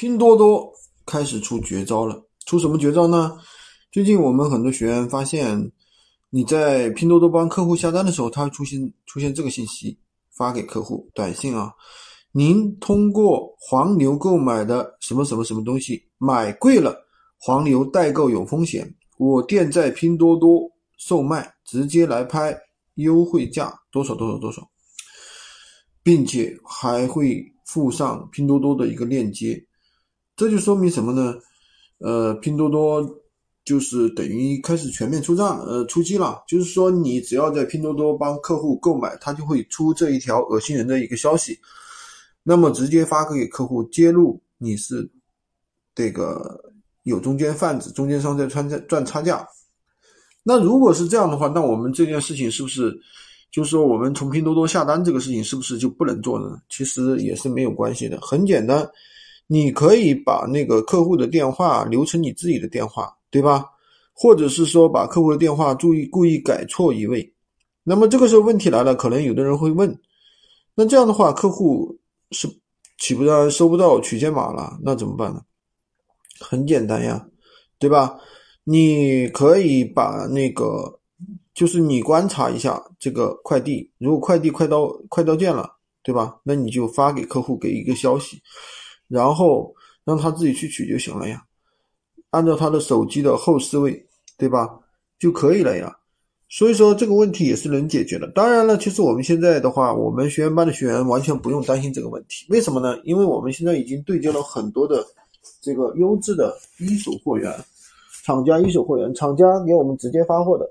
拼多多开始出绝招了，出什么绝招呢？最近我们很多学员发现，你在拼多多帮客户下单的时候，它会出现出现这个信息，发给客户短信啊，您通过黄牛购买的什么什么什么东西买贵了，黄牛代购有风险，我店在拼多多售卖，直接来拍，优惠价多少多少多少，并且还会附上拼多多的一个链接。这就说明什么呢？呃，拼多多就是等于开始全面出账，呃，出击了。就是说，你只要在拼多多帮客户购买，他就会出这一条恶心人的一个消息，那么直接发给客户，揭露你是这个有中间贩子、中间商在赚赚差价。那如果是这样的话，那我们这件事情是不是，就是说我们从拼多多下单这个事情是不是就不能做呢？其实也是没有关系的，很简单。你可以把那个客户的电话留成你自己的电话，对吧？或者是说把客户的电话注意故意改错一位。那么这个时候问题来了，可能有的人会问，那这样的话客户是岂不然收不到取件码了？那怎么办呢？很简单呀，对吧？你可以把那个，就是你观察一下这个快递，如果快递快到快到件了，对吧？那你就发给客户给一个消息。然后让他自己去取就行了呀，按照他的手机的后四位，对吧，就可以了呀。所以说这个问题也是能解决的。当然了，其实我们现在的话，我们学员班的学员完全不用担心这个问题。为什么呢？因为我们现在已经对接了很多的这个优质的一手货源，厂家一手货源，厂家给我们直接发货的，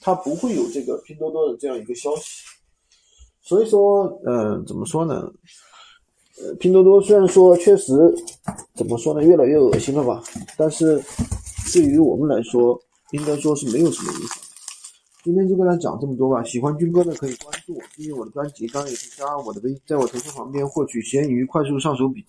他不会有这个拼多多的这样一个消息。所以说，嗯，怎么说呢？拼多多虽然说确实怎么说呢，越来越恶心了吧？但是对于我们来说，应该说是没有什么影响。今天就跟大家讲这么多吧。喜欢军哥的可以关注我，订阅我的专辑，当然也可以加我的微，在我头像旁边获取闲鱼快速上手笔记。